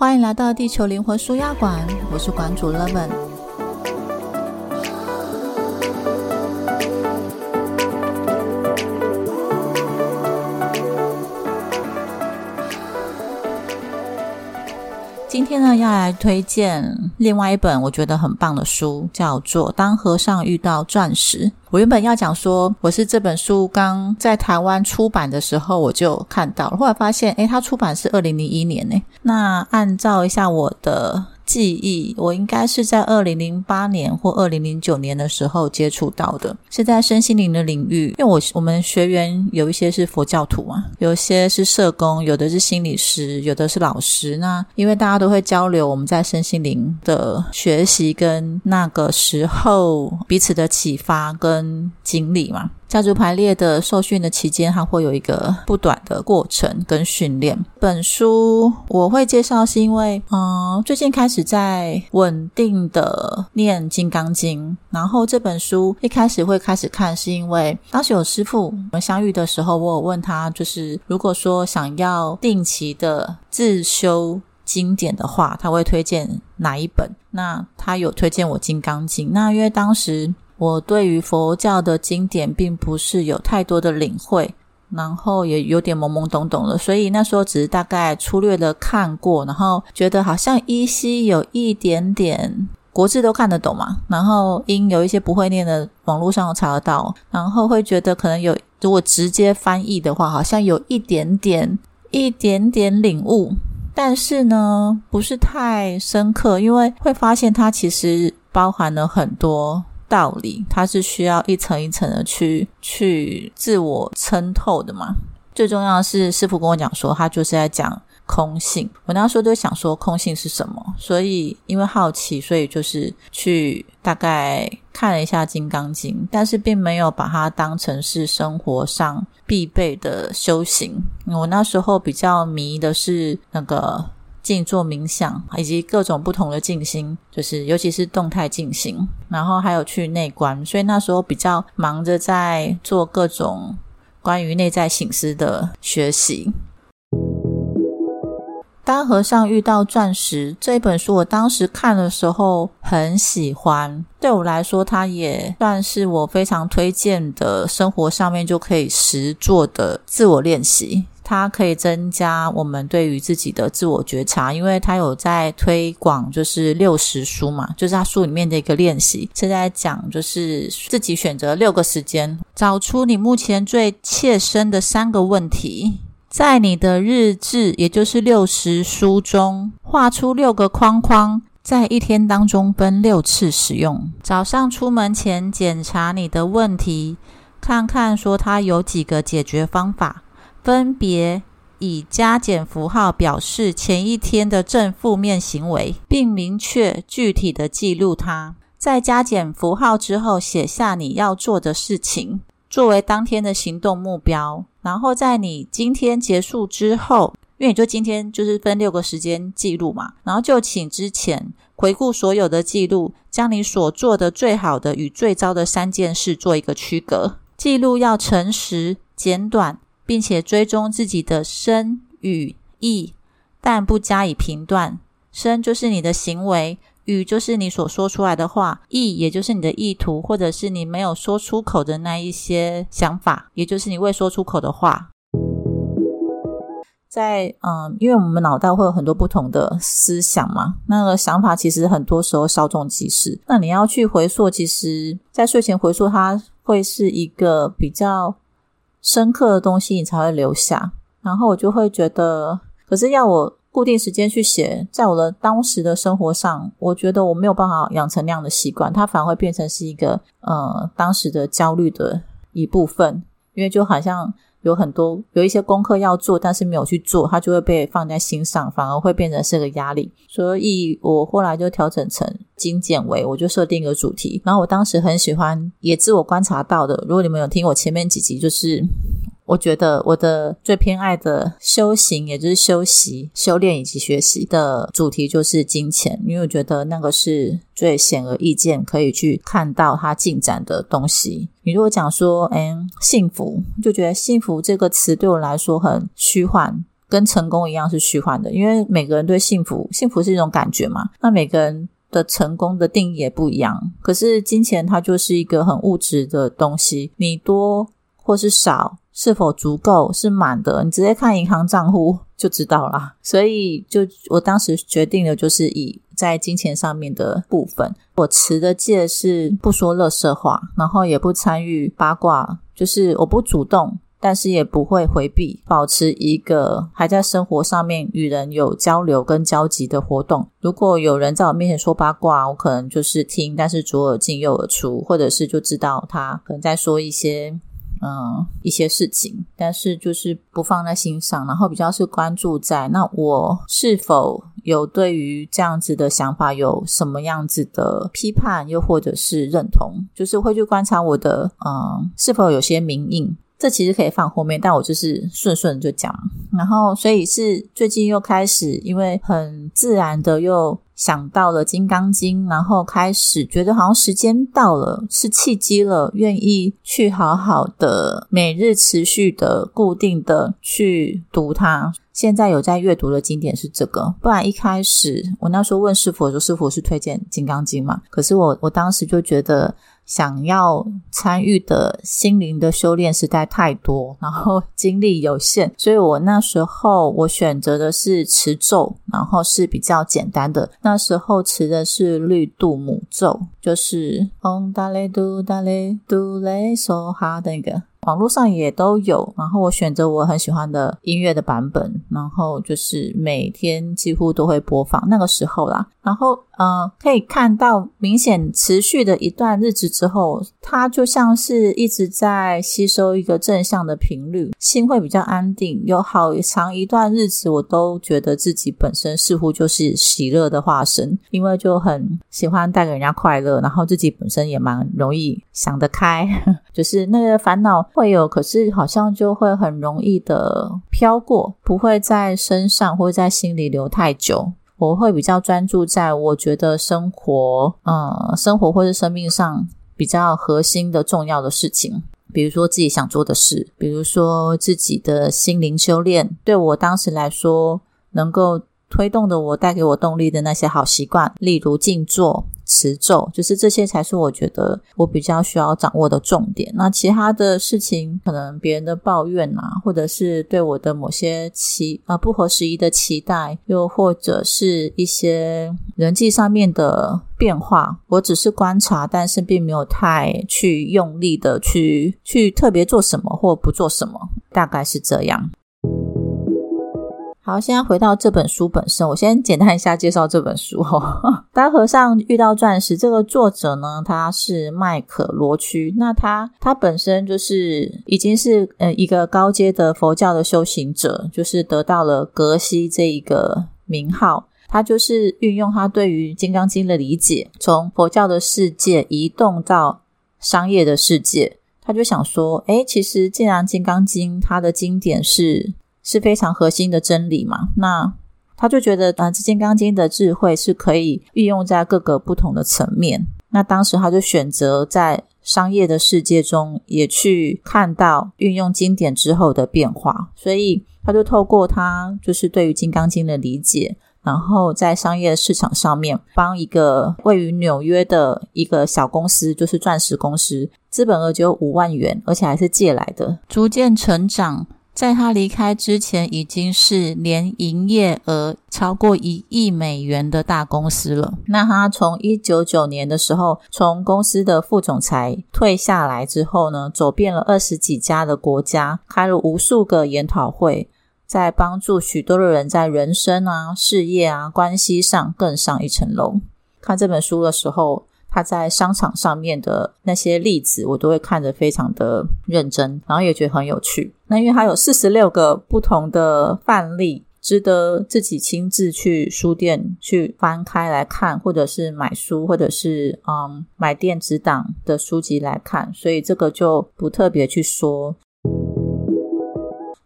欢迎来到地球灵魂舒压馆，我是馆主 Levin。今天呢，要来推荐另外一本我觉得很棒的书，叫做《当和尚遇到钻石》。我原本要讲说，我是这本书刚在台湾出版的时候我就看到了，后来发现，诶，它出版是二零零一年呢。那按照一下我的。记忆，我应该是在二零零八年或二零零九年的时候接触到的，是在身心灵的领域。因为我我们学员有一些是佛教徒啊，有些是社工，有的是心理师，有的是老师。那因为大家都会交流我们在身心灵的学习跟那个时候彼此的启发跟经历嘛。家族排列的受训的期间，它会有一个不短的过程跟训练。本书我会介绍，是因为嗯，最近开始在稳定的念《金刚经》，然后这本书一开始会开始看，是因为当时有师傅我们相遇的时候，我有问他，就是如果说想要定期的自修经典的话，他会推荐哪一本？那他有推荐我《金刚经》，那因为当时。我对于佛教的经典并不是有太多的领会，然后也有点懵懵懂懂的，所以那时候只是大概粗略的看过，然后觉得好像依稀有一点点国字都看得懂嘛，然后因有一些不会念的，网络上查得到，然后会觉得可能有如果直接翻译的话，好像有一点点一点点领悟，但是呢不是太深刻，因为会发现它其实包含了很多。道理，它是需要一层一层的去去自我参透的嘛。最重要是，师傅跟我讲说，他就是在讲空性。我那时候就想说，空性是什么？所以因为好奇，所以就是去大概看了一下《金刚经》，但是并没有把它当成是生活上必备的修行。我那时候比较迷的是那个。静坐冥想，以及各种不同的静心，就是尤其是动态静心，然后还有去内观，所以那时候比较忙着在做各种关于内在醒思的学习。当和尚遇到钻石这一本书，我当时看的时候很喜欢，对我来说，它也算是我非常推荐的生活上面就可以实做的自我练习。它可以增加我们对于自己的自我觉察，因为它有在推广，就是六十书嘛，就是它书里面的一个练习，是在讲就是自己选择六个时间，找出你目前最切身的三个问题，在你的日志，也就是六十书中画出六个框框，在一天当中分六次使用。早上出门前检查你的问题，看看说它有几个解决方法。分别以加减符号表示前一天的正负面行为，并明确具体的记录它。在加减符号之后，写下你要做的事情，作为当天的行动目标。然后在你今天结束之后，因为你就今天就是分六个时间记录嘛，然后就请之前回顾所有的记录，将你所做的最好的与最糟的三件事做一个区隔。记录要诚实、简短。并且追踪自己的身与意，但不加以评断。身就是你的行为，语就是你所说出来的话，意也就是你的意图，或者是你没有说出口的那一些想法，也就是你未说出口的话。在嗯，因为我们脑袋会有很多不同的思想嘛，那个想法其实很多时候稍纵即逝。那你要去回溯，其实在睡前回溯，它会是一个比较。深刻的东西你才会留下，然后我就会觉得，可是要我固定时间去写，在我的当时的生活上，我觉得我没有办法养成那样的习惯，它反而会变成是一个呃当时的焦虑的一部分，因为就好像有很多有一些功课要做，但是没有去做，它就会被放在心上，反而会变成是个压力，所以我后来就调整成精简为，我就设定一个主题，然后我当时很喜欢，也自我观察到的。如果你们有听我前面几集，就是我觉得我的最偏爱的修行，也就是修习、修炼以及学习的主题就是金钱，因为我觉得那个是最显而易见可以去看到它进展的东西。你如果讲说，嗯，幸福，就觉得幸福这个词对我来说很虚幻。跟成功一样是虚幻的，因为每个人对幸福，幸福是一种感觉嘛。那每个人的成功的定义也不一样。可是金钱它就是一个很物质的东西，你多或是少，是否足够，是满的，你直接看银行账户 就知道了。所以，就我当时决定的就是以在金钱上面的部分，我持的戒是不说乐色话，然后也不参与八卦，就是我不主动。但是也不会回避，保持一个还在生活上面与人有交流跟交集的活动。如果有人在我面前说八卦，我可能就是听，但是左耳进右耳出，或者是就知道他可能在说一些嗯一些事情，但是就是不放在心上，然后比较是关注在那我是否有对于这样子的想法有什么样子的批判，又或者是认同，就是会去观察我的嗯是否有些明印。这其实可以放后面，但我就是顺顺就讲，然后所以是最近又开始，因为很自然的又想到了《金刚经》，然后开始觉得好像时间到了，是契机了，愿意去好好的每日持续的固定的去读它。现在有在阅读的经典是这个，不然一开始我那时候问师傅说，师傅是推荐《金刚经》嘛？可是我我当时就觉得。想要参与的心灵的修炼实在太多，然后精力有限，所以我那时候我选择的是持咒，然后是比较简单的。那时候持的是绿度母咒，就是嗡达雷嘟达雷嘟雷梭哈的那个。网络上也都有，然后我选择我很喜欢的音乐的版本，然后就是每天几乎都会播放那个时候啦。然后呃，可以看到明显持续的一段日子之后，它就像是一直在吸收一个正向的频率，心会比较安定。有好长一段日子，我都觉得自己本身似乎就是喜乐的化身，因为就很喜欢带给人家快乐，然后自己本身也蛮容易想得开，就是那个烦恼。会有，可是好像就会很容易的飘过，不会在身上或在心里留太久。我会比较专注在我觉得生活，嗯，生活或是生命上比较核心的重要的事情，比如说自己想做的事，比如说自己的心灵修炼。对我当时来说，能够。推动的我带给我动力的那些好习惯，例如静坐、持咒，就是这些才是我觉得我比较需要掌握的重点。那其他的事情，可能别人的抱怨啊，或者是对我的某些期啊不合时宜的期待，又或者是一些人际上面的变化，我只是观察，但是并没有太去用力的去去特别做什么或不做什么，大概是这样。好，现在回到这本书本身，我先简单一下介绍这本书哈。当和尚遇到钻石，这个作者呢，他是麦可罗区。那他他本身就是已经是呃一个高阶的佛教的修行者，就是得到了格西这一个名号。他就是运用他对于《金刚经》的理解，从佛教的世界移动到商业的世界。他就想说，诶，其实既然《金刚经》它的经典是。是非常核心的真理嘛？那他就觉得啊，这《金刚经》的智慧是可以运用在各个不同的层面。那当时他就选择在商业的世界中也去看到运用经典之后的变化，所以他就透过他就是对于《金刚经》的理解，然后在商业市场上面帮一个位于纽约的一个小公司，就是钻石公司，资本额只有五万元，而且还是借来的，逐渐成长。在他离开之前，已经是年营业额超过一亿美元的大公司了。那他从一九九年的时候，从公司的副总裁退下来之后呢，走遍了二十几家的国家，开了无数个研讨会，在帮助许多的人在人生啊、事业啊、关系上更上一层楼。看这本书的时候。他在商场上面的那些例子，我都会看得非常的认真，然后也觉得很有趣。那因为他有四十六个不同的范例，值得自己亲自去书店去翻开来看，或者是买书，或者是嗯买电子档的书籍来看。所以这个就不特别去说。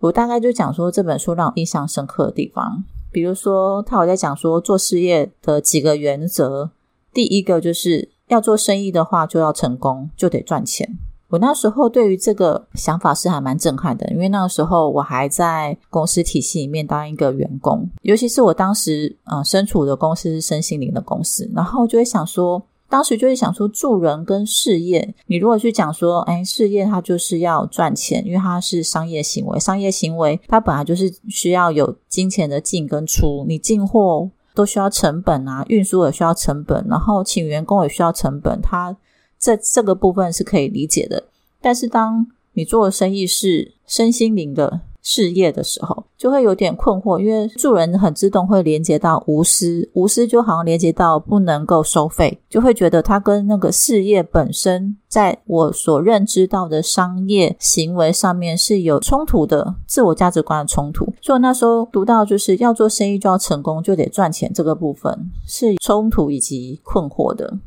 我大概就讲说这本书让我印象深刻的地方，比如说他有在讲说做事业的几个原则，第一个就是。要做生意的话，就要成功，就得赚钱。我那时候对于这个想法是还蛮震撼的，因为那个时候我还在公司体系里面当一个员工，尤其是我当时呃身处的公司是身心灵的公司，然后就会想说。当时就会想说，助人跟事业，你如果去讲说，哎，事业它就是要赚钱，因为它是商业行为，商业行为它本来就是需要有金钱的进跟出，你进货都需要成本啊，运输也需要成本，然后请员工也需要成本，他这这个部分是可以理解的。但是当你做的生意是身心灵的。事业的时候就会有点困惑，因为助人很自动会连接到无私，无私就好像连接到不能够收费，就会觉得它跟那个事业本身，在我所认知到的商业行为上面是有冲突的，自我价值观的冲突。所以那时候读到就是要做生意就要成功就得赚钱这个部分是冲突以及困惑的。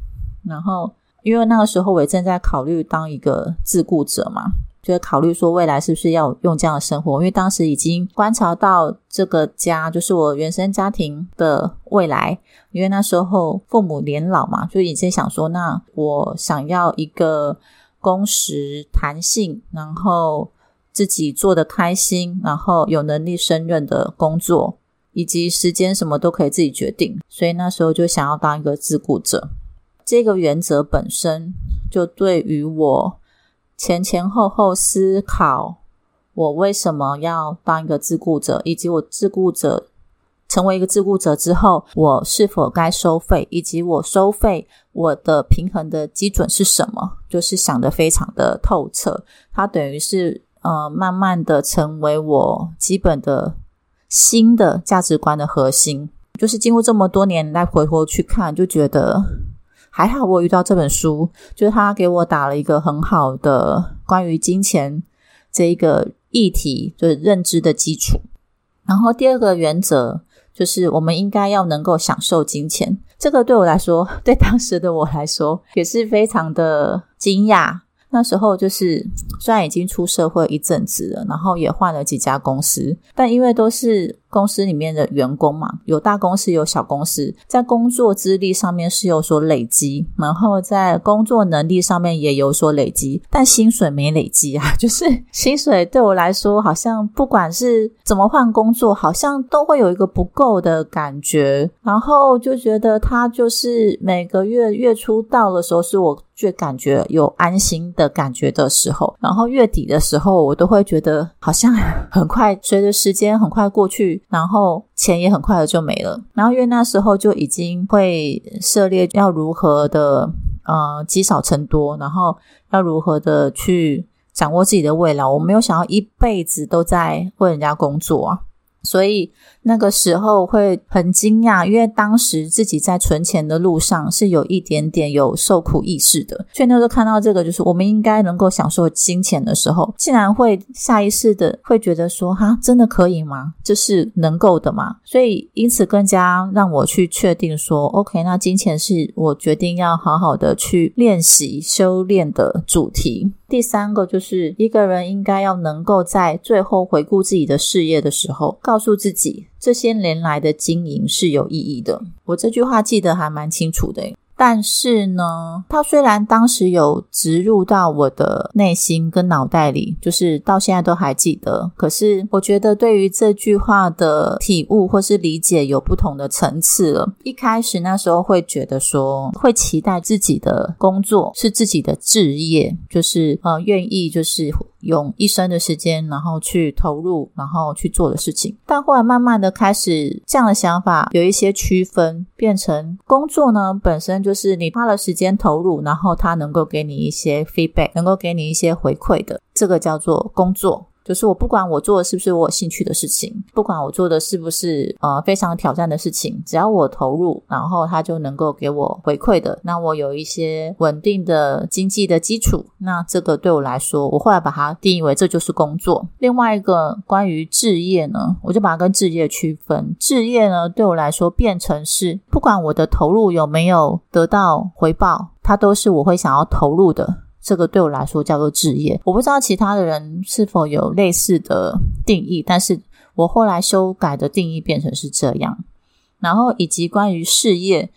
然后因为那个时候我也正在考虑当一个自雇者嘛。就考虑说未来是不是要用这样的生活，因为当时已经观察到这个家，就是我原生家庭的未来。因为那时候父母年老嘛，就已经想说，那我想要一个工时弹性，然后自己做的开心，然后有能力胜任的工作，以及时间什么都可以自己决定。所以那时候就想要当一个自雇者。这个原则本身就对于我。前前后后思考，我为什么要当一个自雇者，以及我自雇者成为一个自雇者之后，我是否该收费，以及我收费我的平衡的基准是什么，就是想得非常的透彻。它等于是呃，慢慢的成为我基本的新的价值观的核心。就是经过这么多年来回头去看，就觉得。还好我遇到这本书，就是他给我打了一个很好的关于金钱这一个议题，就是认知的基础。然后第二个原则就是我们应该要能够享受金钱，这个对我来说，对当时的我来说也是非常的惊讶。那时候就是虽然已经出社会一阵子了，然后也换了几家公司，但因为都是。公司里面的员工嘛，有大公司有小公司，在工作资历上面是有所累积，然后在工作能力上面也有所累积，但薪水没累积啊。就是薪水对我来说，好像不管是怎么换工作，好像都会有一个不够的感觉。然后就觉得他就是每个月月初到的时候，是我就感觉有安心的感觉的时候。然后月底的时候，我都会觉得好像很快，随着时间很快过去。然后钱也很快的就没了。然后因为那时候就已经会涉猎要如何的呃积少成多，然后要如何的去掌握自己的未来。我没有想要一辈子都在为人家工作啊。所以那个时候会很惊讶，因为当时自己在存钱的路上是有一点点有受苦意识的。所以那时候看到这个，就是我们应该能够享受金钱的时候，竟然会下意识的会觉得说：“哈，真的可以吗？这是能够的吗？”所以因此更加让我去确定说：“OK，那金钱是我决定要好好的去练习修炼的主题。”第三个就是一个人应该要能够在最后回顾自己的事业的时候，告诉自己这些年来的经营是有意义的。我这句话记得还蛮清楚的。但是呢，它虽然当时有植入到我的内心跟脑袋里，就是到现在都还记得。可是我觉得对于这句话的体悟或是理解有不同的层次了。一开始那时候会觉得说，会期待自己的工作是自己的置业，就是呃愿意就是。用一生的时间，然后去投入，然后去做的事情。但后来慢慢的开始，这样的想法有一些区分，变成工作呢本身就是你花了时间投入，然后它能够给你一些 feedback，能够给你一些回馈的，这个叫做工作。就是我不管我做的是不是我有兴趣的事情，不管我做的是不是呃非常挑战的事情，只要我投入，然后它就能够给我回馈的。那我有一些稳定的经济的基础，那这个对我来说，我后来把它定义为这就是工作。另外一个关于置业呢，我就把它跟置业区分。置业呢，对我来说变成是不管我的投入有没有得到回报，它都是我会想要投入的。这个对我来说叫做置业，我不知道其他的人是否有类似的定义，但是我后来修改的定义变成是这样。然后以及关于事业，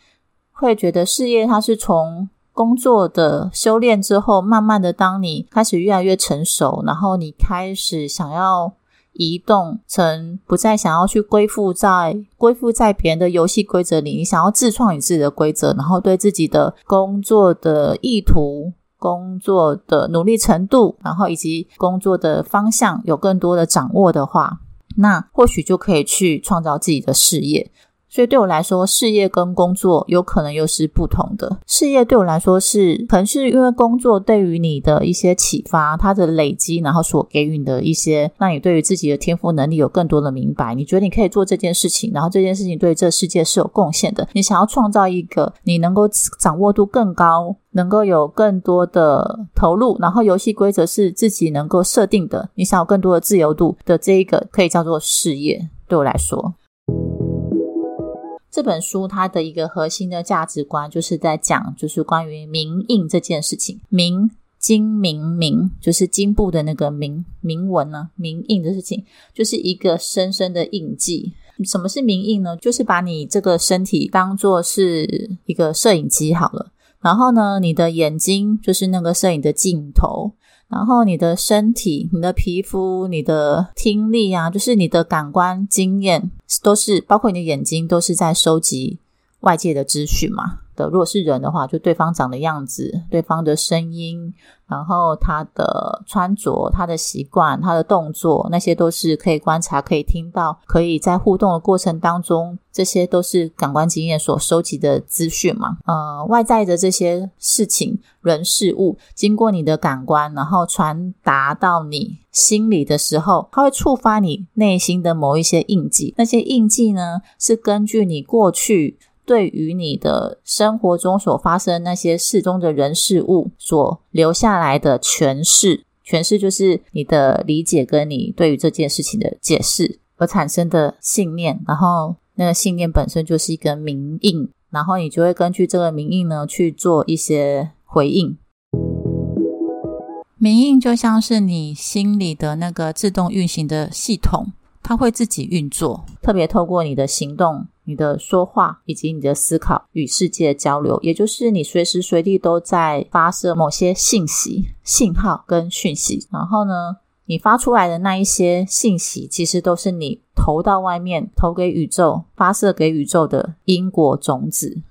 会觉得事业它是从工作的修炼之后，慢慢的，当你开始越来越成熟，然后你开始想要移动成不再想要去归附在归附在别人的游戏规则里，你想要自创你自己的规则，然后对自己的工作的意图、工作的努力程度，然后以及工作的方向有更多的掌握的话，那或许就可以去创造自己的事业。所以对我来说，事业跟工作有可能又是不同的。事业对我来说是，可能是因为工作对于你的一些启发，它的累积，然后所给予你的一些，让你对于自己的天赋能力有更多的明白。你觉得你可以做这件事情，然后这件事情对这世界是有贡献的。你想要创造一个你能够掌握度更高，能够有更多的投入，然后游戏规则是自己能够设定的。你想要更多的自由度的这一个，可以叫做事业。对我来说。这本书它的一个核心的价值观，就是在讲，就是关于铭印这件事情。铭金铭铭，就是金部的那个铭铭文呢，铭印的事情，就是一个深深的印记。什么是铭印呢？就是把你这个身体当做是一个摄影机好了，然后呢，你的眼睛就是那个摄影的镜头。然后你的身体、你的皮肤、你的听力啊，就是你的感官经验，都是包括你的眼睛，都是在收集外界的资讯嘛。的，如果是人的话，就对方长的样子、对方的声音，然后他的穿着、他的习惯、他的动作，那些都是可以观察、可以听到、可以在互动的过程当中，这些都是感官经验所收集的资讯嘛。呃，外在的这些事情、人、事物，经过你的感官，然后传达到你心里的时候，它会触发你内心的某一些印记。那些印记呢，是根据你过去。对于你的生活中所发生那些事中的人事物所留下来的诠释，诠释就是你的理解跟你对于这件事情的解释而产生的信念，然后那个信念本身就是一个名印，然后你就会根据这个名印呢去做一些回应。名印就像是你心里的那个自动运行的系统，它会自己运作，特别透过你的行动。你的说话以及你的思考与世界的交流，也就是你随时随地都在发射某些信息、信号跟讯息。然后呢，你发出来的那一些信息，其实都是你投到外面、投给宇宙、发射给宇宙的因果种子。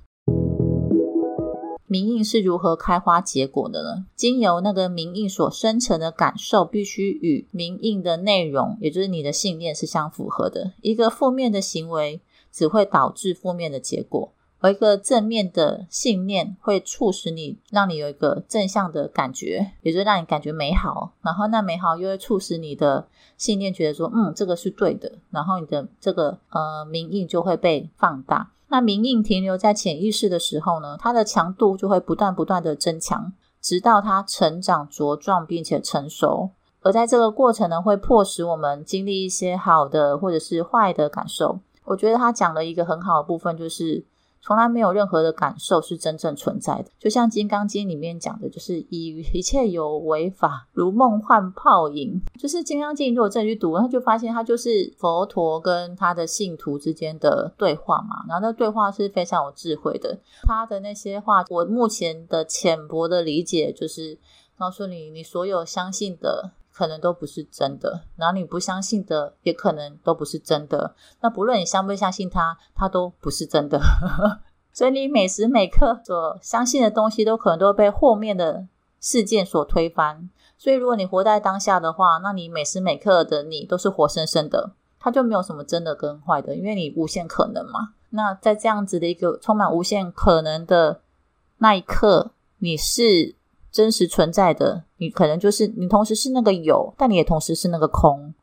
明印是如何开花结果的呢？经由那个明印所生成的感受，必须与明印的内容，也就是你的信念是相符合的。一个负面的行为。只会导致负面的结果，而一个正面的信念会促使你，让你有一个正向的感觉，也就让你感觉美好。然后那美好又会促使你的信念觉得说，嗯，这个是对的。然后你的这个呃名印就会被放大。那名印停留在潜意识的时候呢，它的强度就会不断不断的增强，直到它成长茁壮并且成熟。而在这个过程呢，会迫使我们经历一些好的或者是坏的感受。我觉得他讲了一个很好的部分，就是从来没有任何的感受是真正存在的。就像《金刚经》里面讲的，就是以一切有为法，如梦幻泡影。就是《金刚经》，如果再去读，他就发现他就是佛陀跟他的信徒之间的对话嘛。然后那对话是非常有智慧的。他的那些话，我目前的浅薄的理解就是告诉你，你所有相信的。可能都不是真的，然后你不相信的也可能都不是真的。那不论你相不相信它，它都不是真的。所以你每时每刻所相信的东西，都可能都被后面的事件所推翻。所以如果你活在当下的话，那你每时每刻的你都是活生生的，它就没有什么真的跟坏的，因为你无限可能嘛。那在这样子的一个充满无限可能的那一刻，你是。真实存在的，你可能就是你，同时是那个有，但你也同时是那个空。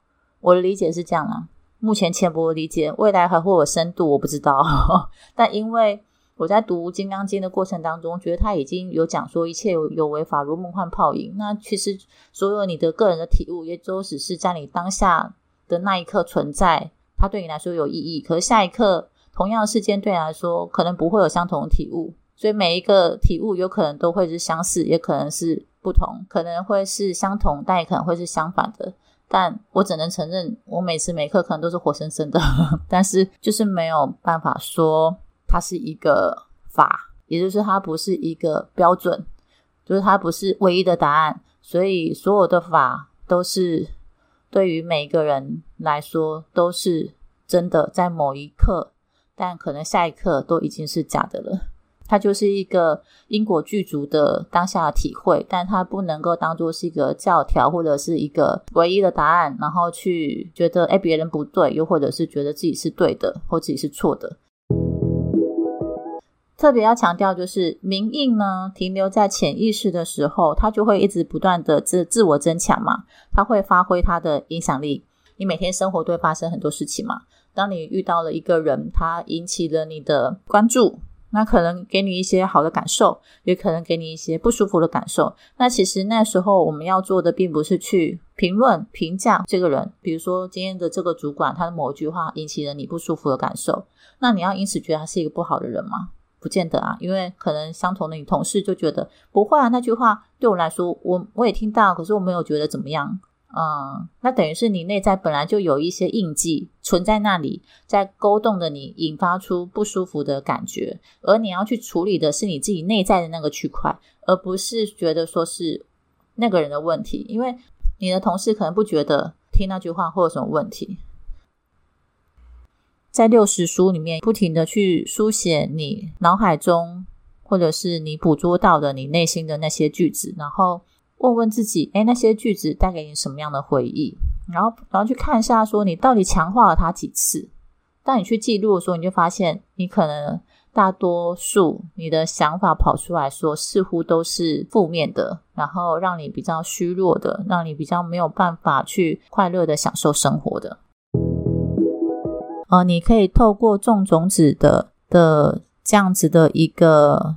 我的理解是这样啊，目前浅薄理解，未来还会有深度，我不知道。但因为我在读《金刚经》的过程当中，觉得他已经有讲说一切有有为法如梦幻泡影。那其实所有你的个人的体悟，也都只是在你当下的那一刻存在，它对你来说有意义。可是下一刻，同样的事件对你来说，可能不会有相同的体悟。所以每一个体悟有可能都会是相似，也可能是不同，可能会是相同，但也可能会是相反的。但我只能承认，我每时每刻可能都是活生生的，但是就是没有办法说它是一个法，也就是它不是一个标准，就是它不是唯一的答案，所以所有的法都是对于每一个人来说都是真的，在某一刻，但可能下一刻都已经是假的了。它就是一个因果具足的当下体会，但它不能够当做是一个教条或者是一个唯一的答案，然后去觉得哎别人不对，又或者是觉得自己是对的或自己是错的。特别要强调，就是明印呢停留在潜意识的时候，它就会一直不断的自自我增强嘛，它会发挥它的影响力。你每天生活都会发生很多事情嘛，当你遇到了一个人，他引起了你的关注。那可能给你一些好的感受，也可能给你一些不舒服的感受。那其实那时候我们要做的，并不是去评论、评价这个人。比如说今天的这个主管，他的某一句话引起了你不舒服的感受，那你要因此觉得他是一个不好的人吗？不见得啊，因为可能相同的，你同事就觉得不会啊。那句话对我来说，我我也听到，可是我没有觉得怎么样。嗯，那等于是你内在本来就有一些印记存在那里，在勾动的你，引发出不舒服的感觉，而你要去处理的是你自己内在的那个区块，而不是觉得说是那个人的问题，因为你的同事可能不觉得听那句话会有什么问题。在六十书里面，不停的去书写你脑海中或者是你捕捉到的你内心的那些句子，然后。问问自己，哎，那些句子带给你什么样的回忆？然后，然后去看一下，说你到底强化了它几次？当你去记录的时候，你就发现，你可能大多数你的想法跑出来说，似乎都是负面的，然后让你比较虚弱的，让你比较没有办法去快乐的享受生活的。呃，你可以透过种种子的的这样子的一个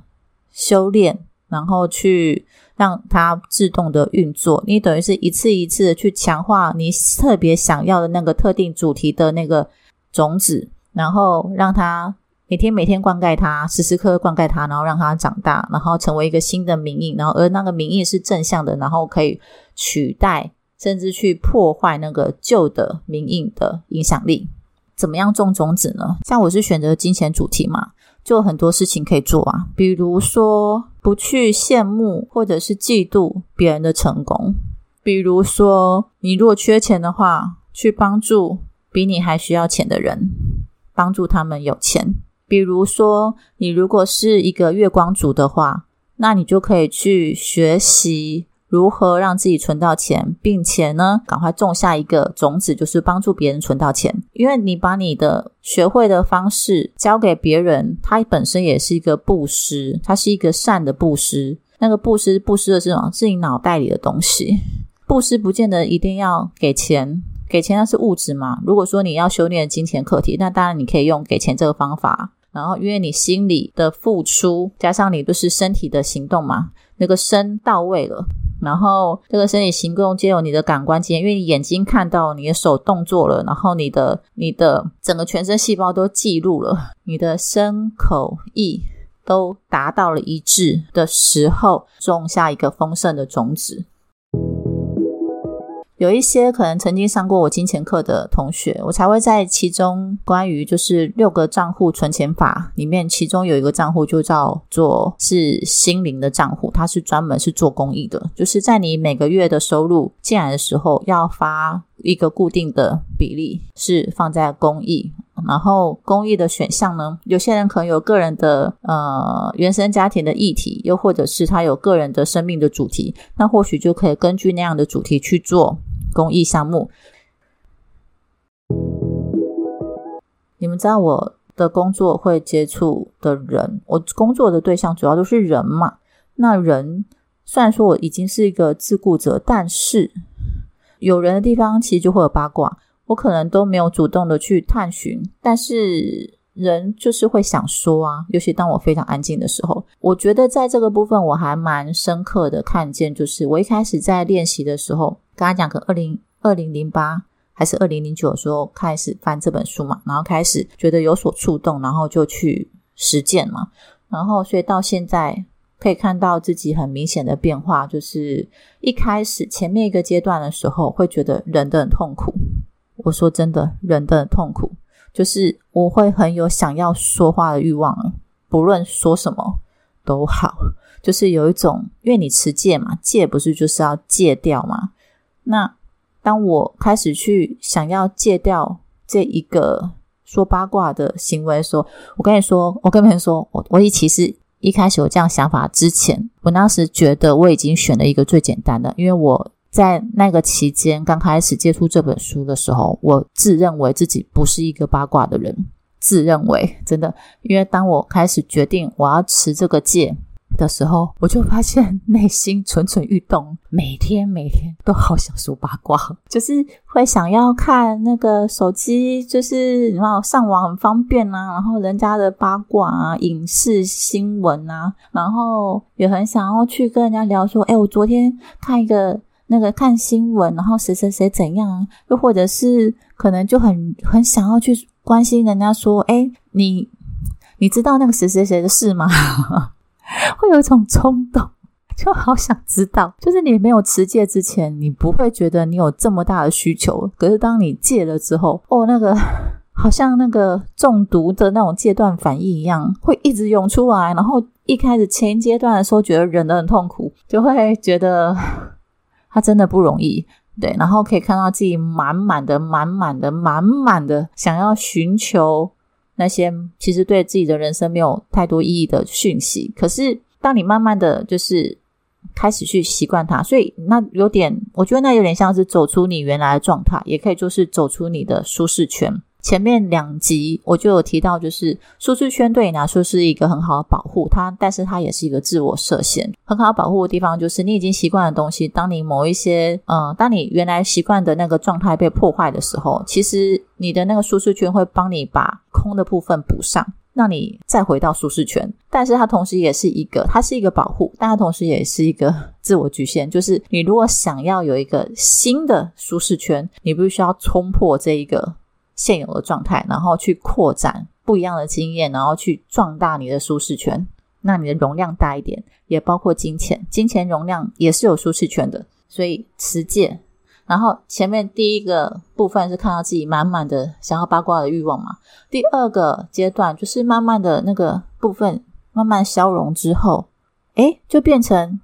修炼，然后去。让它自动的运作，你等于是一次一次的去强化你特别想要的那个特定主题的那个种子，然后让它每天每天灌溉它，时时刻刻灌溉它，然后让它长大，然后成为一个新的名印，然后而那个名印是正向的，然后可以取代甚至去破坏那个旧的名印的影响力。怎么样种种子呢？像我是选择金钱主题嘛。就很多事情可以做啊，比如说不去羡慕或者是嫉妒别人的成功，比如说你如果缺钱的话，去帮助比你还需要钱的人，帮助他们有钱。比如说你如果是一个月光族的话，那你就可以去学习。如何让自己存到钱，并且呢，赶快种下一个种子，就是帮助别人存到钱。因为你把你的学会的方式交给别人，它本身也是一个布施，它是一个善的布施。那个布施，布施的是什么？是你脑袋里的东西。布施不见得一定要给钱，给钱那是物质嘛。如果说你要修炼金钱课题，那当然你可以用给钱这个方法。然后，因为你心里的付出，加上你就是身体的行动嘛，那个身到位了。然后这个身体行动皆有你的感官经验，因为你眼睛看到，你的手动作了，然后你的你的整个全身细胞都记录了，你的身口意都达到了一致的时候，种下一个丰盛的种子。有一些可能曾经上过我金钱课的同学，我才会在其中关于就是六个账户存钱法里面，其中有一个账户就叫做是心灵的账户，它是专门是做公益的，就是在你每个月的收入进来的时候，要发一个固定的比例是放在公益。然后公益的选项呢，有些人可能有个人的呃原生家庭的议题，又或者是他有个人的生命的主题，那或许就可以根据那样的主题去做。公益项目，你们知道我的工作会接触的人，我工作的对象主要都是人嘛。那人虽然说我已经是一个自顾者，但是有人的地方其实就会有八卦，我可能都没有主动的去探寻，但是人就是会想说啊，尤其当我非常安静的时候，我觉得在这个部分我还蛮深刻的看见，就是我一开始在练习的时候。刚刚讲，可二零二零零八还是二零零九的时候开始翻这本书嘛，然后开始觉得有所触动，然后就去实践嘛，然后所以到现在可以看到自己很明显的变化，就是一开始前面一个阶段的时候会觉得忍得很痛苦。我说真的，忍得很痛苦，就是我会很有想要说话的欲望，不论说什么，都好，就是有一种，因为你持戒嘛，戒不是就是要戒掉嘛？那当我开始去想要戒掉这一个说八卦的行为的时候，我跟你说，我跟别人说，我我其实一开始有这样想法之前，我当时觉得我已经选了一个最简单的，因为我在那个期间刚开始接触这本书的时候，我自认为自己不是一个八卦的人。自认为真的，因为当我开始决定我要持这个戒的时候，我就发现内心蠢蠢欲动，每天每天都好想说八卦，就是会想要看那个手机，就是然后上网很方便啊，然后人家的八卦啊、影视新闻啊，然后也很想要去跟人家聊说，哎，我昨天看一个那个看新闻，然后谁谁谁怎样，又或者是可能就很很想要去。关心人家说：“哎，你你知道那个谁谁谁的事吗？” 会有一种冲动，就好想知道。就是你没有持戒之前，你不会觉得你有这么大的需求。可是当你戒了之后，哦，那个好像那个中毒的那种戒断反应一样，会一直涌出来。然后一开始前阶段的时候，觉得忍得很痛苦，就会觉得他真的不容易。对，然后可以看到自己满满的、满满的、满满的想要寻求那些其实对自己的人生没有太多意义的讯息。可是，当你慢慢的就是开始去习惯它，所以那有点，我觉得那有点像是走出你原来的状态，也可以就是走出你的舒适圈。前面两集我就有提到，就是舒适圈对你来说是一个很好的保护，它，但是它也是一个自我设限。很好保护的地方就是你已经习惯的东西，当你某一些，嗯，当你原来习惯的那个状态被破坏的时候，其实你的那个舒适圈会帮你把空的部分补上，让你再回到舒适圈。但是它同时也是一个，它是一个保护，但它同时也是一个自我局限。就是你如果想要有一个新的舒适圈，你必须要冲破这一个。现有的状态，然后去扩展不一样的经验，然后去壮大你的舒适圈，那你的容量大一点，也包括金钱，金钱容量也是有舒适圈的。所以持戒，然后前面第一个部分是看到自己满满的想要八卦的欲望嘛，第二个阶段就是慢慢的那个部分慢慢消融之后，诶，就变成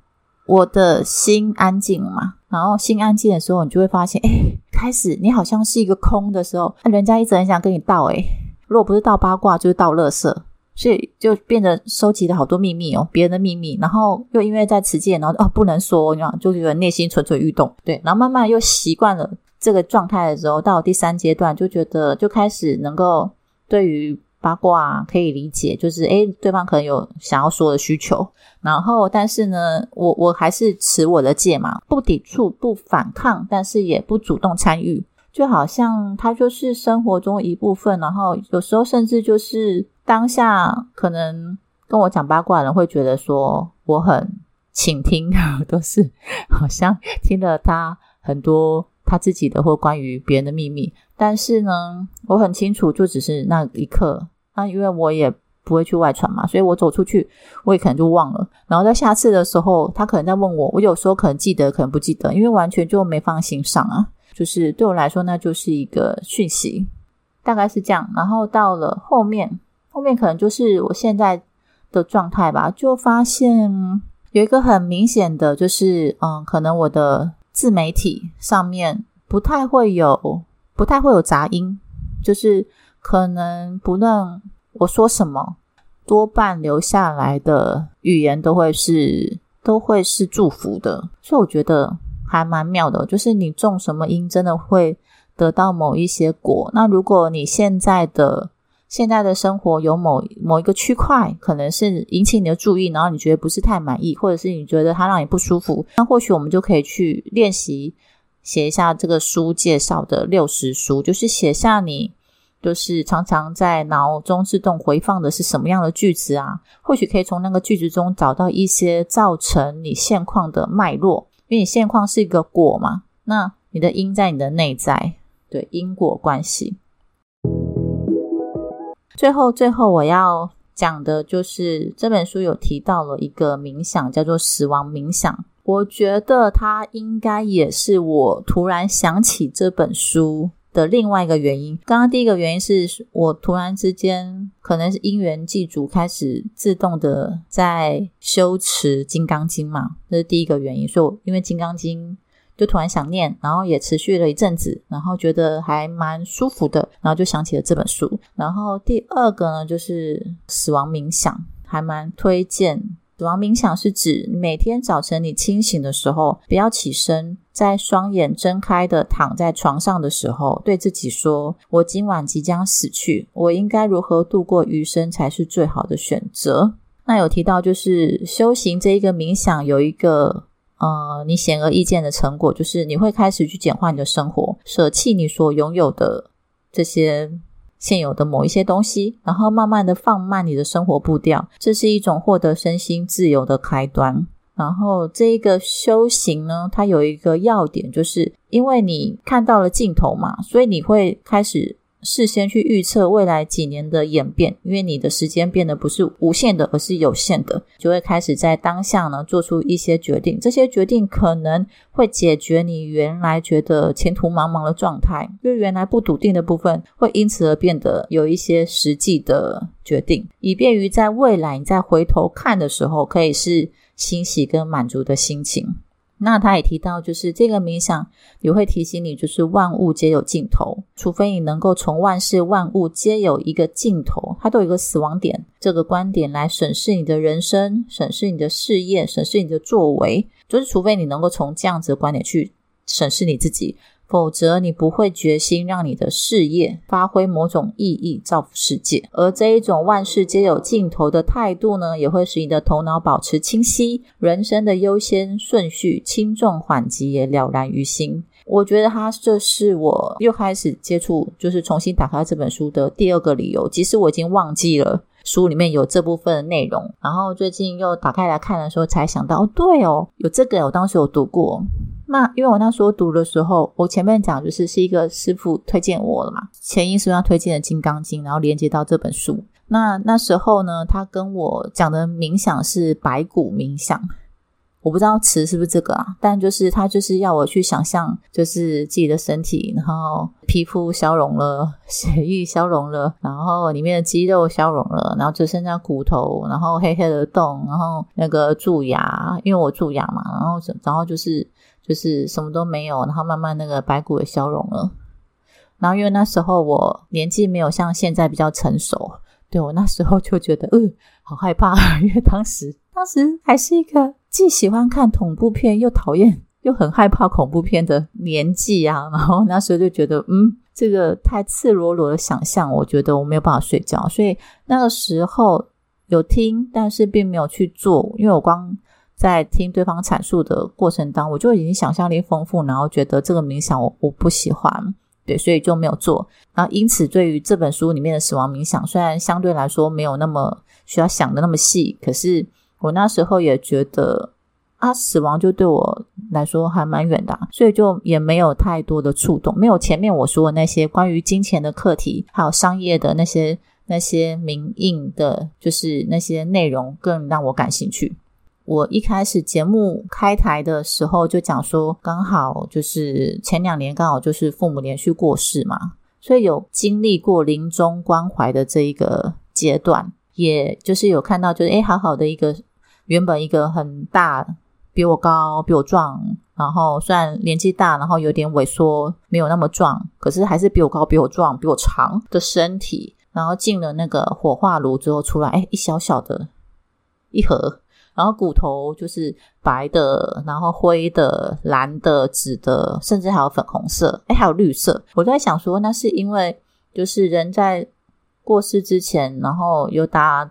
我的心安静了嘛。然后心安静的时候，你就会发现，哎，开始你好像是一个空的时候，人家一直很想跟你道，哎，如果不是道八卦，就是道乐色，所以就变得收集了好多秘密哦，别人的秘密，然后又因为在持戒，然后哦不能说，你知，就觉得内心蠢蠢欲动，对，然后慢慢又习惯了这个状态的时候，到第三阶段就觉得就开始能够对于。八卦可以理解，就是诶，对方可能有想要说的需求，然后但是呢，我我还是持我的戒嘛，不抵触，不反抗，但是也不主动参与，就好像它就是生活中一部分，然后有时候甚至就是当下可能跟我讲八卦的人会觉得说我很倾听，都是好像听了他很多。他自己的或关于别人的秘密，但是呢，我很清楚，就只是那一刻。那因为我也不会去外传嘛，所以我走出去，我也可能就忘了。然后在下次的时候，他可能在问我，我有时候可能记得，可能不记得，因为完全就没放心上啊。就是对我来说，那就是一个讯息，大概是这样。然后到了后面，后面可能就是我现在的状态吧，就发现有一个很明显的，就是嗯，可能我的。自媒体上面不太会有，不太会有杂音，就是可能不论我说什么，多半留下来的语言都会是都会是祝福的，所以我觉得还蛮妙的。就是你种什么因，真的会得到某一些果。那如果你现在的现在的生活有某某一个区块，可能是引起你的注意，然后你觉得不是太满意，或者是你觉得它让你不舒服，那或许我们就可以去练习写一下这个书介绍的六十书，就是写下你就是常常在脑中自动回放的是什么样的句子啊？或许可以从那个句子中找到一些造成你现况的脉络，因为你现况是一个果嘛，那你的因在你的内在，对因果关系。最后，最后我要讲的就是这本书有提到了一个冥想，叫做死亡冥想。我觉得它应该也是我突然想起这本书的另外一个原因。刚刚第一个原因是我突然之间可能是因缘际足，开始自动的在修持《金刚经》嘛，这是第一个原因。所以，因为《金刚经》就突然想念，然后也持续了一阵子，然后觉得还蛮舒服的，然后就想起了这本书。然后第二个呢，就是死亡冥想，还蛮推荐。死亡冥想是指每天早晨你清醒的时候，不要起身，在双眼睁开的躺在床上的时候，对自己说：“我今晚即将死去，我应该如何度过余生才是最好的选择？”那有提到就是修行这一个冥想有一个呃，你显而易见的成果，就是你会开始去简化你的生活，舍弃你所拥有的这些。现有的某一些东西，然后慢慢的放慢你的生活步调，这是一种获得身心自由的开端。然后这一个修行呢，它有一个要点，就是因为你看到了尽头嘛，所以你会开始。事先去预测未来几年的演变，因为你的时间变得不是无限的，而是有限的，就会开始在当下呢做出一些决定。这些决定可能会解决你原来觉得前途茫茫的状态，因为原来不笃定的部分会因此而变得有一些实际的决定，以便于在未来你再回头看的时候，可以是欣喜跟满足的心情。那他也提到，就是这个冥想也会提醒你，就是万物皆有尽头，除非你能够从万事万物皆有一个尽头，它都有一个死亡点这个观点来审视你的人生，审视你的事业，审视你的作为，就是除非你能够从这样子的观点去审视你自己。否则，你不会决心让你的事业发挥某种意义，造福世界。而这一种万事皆有尽头的态度呢，也会使你的头脑保持清晰，人生的优先顺序、轻重缓急也了然于心。我觉得他这是我又开始接触，就是重新打开这本书的第二个理由。即使我已经忘记了书里面有这部分的内容，然后最近又打开来看的时候，才想到哦，对哦，有这个，我当时有读过。那因为我那时候读的时候，我前面讲就是是一个师傅推荐我了嘛，前因是他推荐的《金刚经》，然后连接到这本书。那那时候呢，他跟我讲的冥想是白骨冥想。我不知道词是不是这个啊，但就是他就是要我去想象，就是自己的身体，然后皮肤消融了，血液消融了，然后里面的肌肉消融了，然后只剩下骨头，然后黑黑的洞，然后那个蛀牙，因为我蛀牙嘛，然后然后就是就是什么都没有，然后慢慢那个白骨也消融了，然后因为那时候我年纪没有像现在比较成熟，对我那时候就觉得，嗯，好害怕，因为当时当时还是一个。既喜欢看恐怖片，又讨厌又很害怕恐怖片的年纪啊，然后那时候就觉得，嗯，这个太赤裸裸的想象，我觉得我没有办法睡觉，所以那个时候有听，但是并没有去做，因为我光在听对方阐述的过程当中，我就已经想象力丰富，然后觉得这个冥想我我不喜欢，对，所以就没有做。然后因此，对于这本书里面的死亡冥想，虽然相对来说没有那么需要想的那么细，可是。我那时候也觉得啊，死亡就对我来说还蛮远的，所以就也没有太多的触动，没有前面我说的那些关于金钱的课题，还有商业的那些那些名印的，就是那些内容更让我感兴趣。我一开始节目开台的时候就讲说，刚好就是前两年刚好就是父母连续过世嘛，所以有经历过临终关怀的这一个阶段。也就是有看到，就是诶好好的一个原本一个很大，比我高，比我壮，然后虽然年纪大，然后有点萎缩，没有那么壮，可是还是比我高，比我壮，比我长的身体，然后进了那个火化炉之后出来，诶一小小的一盒，然后骨头就是白的，然后灰的、蓝的、紫的，甚至还有粉红色，诶还有绿色。我在想说，那是因为就是人在。过世之前，然后有打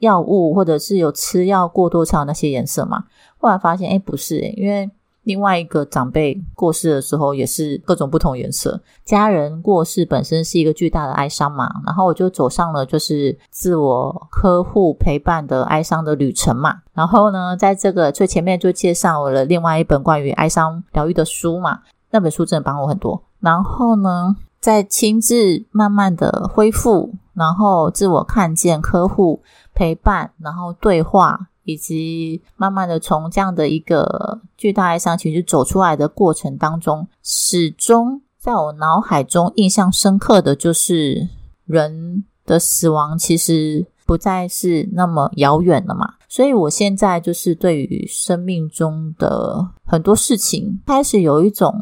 药物，或者是有吃药过多才有那些颜色嘛？后来发现，哎，不是，因为另外一个长辈过世的时候也是各种不同颜色。家人过世本身是一个巨大的哀伤嘛，然后我就走上了就是自我呵护陪伴的哀伤的旅程嘛。然后呢，在这个最前面就介绍了另外一本关于哀伤疗愈的书嘛，那本书真的帮我很多。然后呢，在亲自慢慢的恢复。然后自我看见、呵护陪伴，然后对话，以及慢慢的从这样的一个巨大哀伤情绪走出来的过程当中，始终在我脑海中印象深刻的就是人的死亡，其实不再是那么遥远了嘛。所以我现在就是对于生命中的很多事情，开始有一种，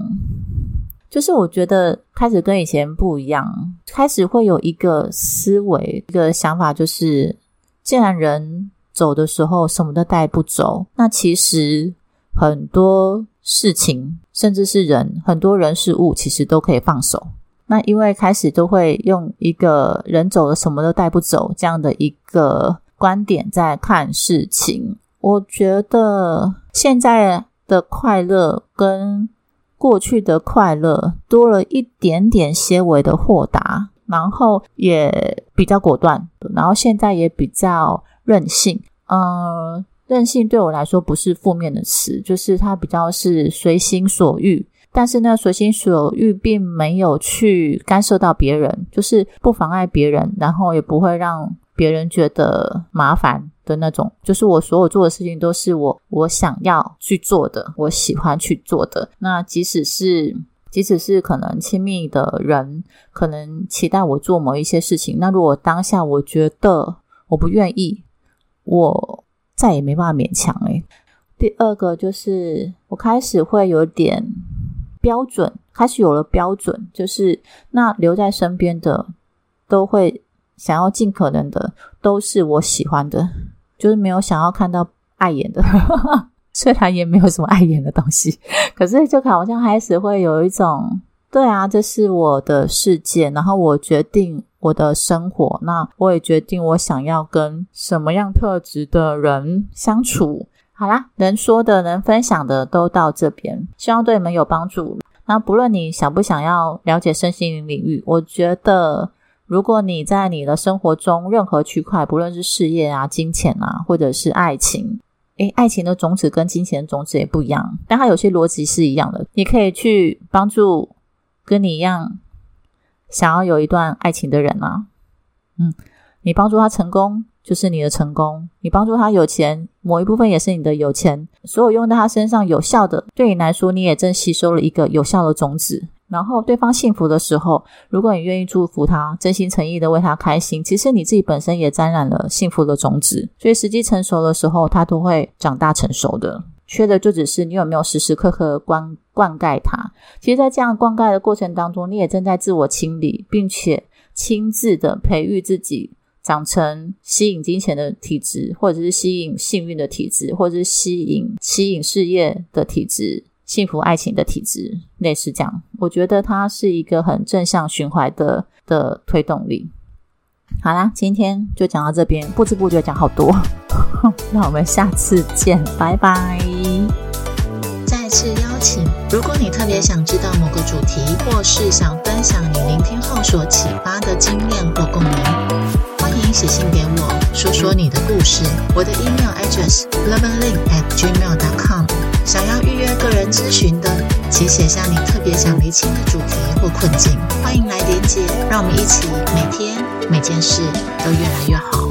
就是我觉得开始跟以前不一样，开始会有一个思维、一个想法，就是既然人走的时候什么都带不走，那其实很多事情，甚至是人，很多人事物，其实都可以放手。那因为开始都会用一个人走了什么都带不走这样的一个。观点在看事情，我觉得现在的快乐跟过去的快乐多了一点点些微的豁达，然后也比较果断，然后现在也比较任性。嗯，任性对我来说不是负面的词，就是它比较是随心所欲。但是呢，随心所欲并没有去干涉到别人，就是不妨碍别人，然后也不会让。别人觉得麻烦的那种，就是我所有做的事情都是我我想要去做的，我喜欢去做的。那即使是即使是可能亲密的人，可能期待我做某一些事情，那如果当下我觉得我不愿意，我再也没办法勉强诶。第二个就是我开始会有点标准，开始有了标准，就是那留在身边的都会。想要尽可能的都是我喜欢的，就是没有想要看到碍眼的，虽然也没有什么碍眼的东西，可是就好像开始会有一种，对啊，这是我的世界，然后我决定我的生活，那我也决定我想要跟什么样特质的人相处。好啦，能说的、能分享的都到这边，希望对你们有帮助。那不论你想不想要了解身心灵领域，我觉得。如果你在你的生活中任何区块，不论是事业啊、金钱啊，或者是爱情，诶，爱情的种子跟金钱的种子也不一样，但它有些逻辑是一样的。你可以去帮助跟你一样想要有一段爱情的人啊，嗯，你帮助他成功就是你的成功，你帮助他有钱，某一部分也是你的有钱。所有用在他身上有效的，对你来说，你也正吸收了一个有效的种子。然后对方幸福的时候，如果你愿意祝福他，真心诚意的为他开心，其实你自己本身也沾染了幸福的种子。所以时机成熟的时候，他都会长大成熟的。缺的就只是你有没有时时刻刻关灌溉它。其实，在这样灌溉的过程当中，你也正在自我清理，并且亲自的培育自己，长成吸引金钱的体质，或者是吸引幸运的体质，或者是吸引吸引事业的体质。幸福爱情的体质类似这样，我觉得它是一个很正向循环的的推动力。好啦，今天就讲到这边，不知不觉讲好多，那我们下次见，拜拜。再次邀请，如果你特别想知道某个主题，或是想分享你聆听后所启发的经验或共鸣，欢迎写信给我，说说你的故事。我的 email address loveandlink at gmail.com。想要预约个人咨询的，请写下你特别想厘清的主题或困境，欢迎来连接，让我们一起每天每件事都越来越好。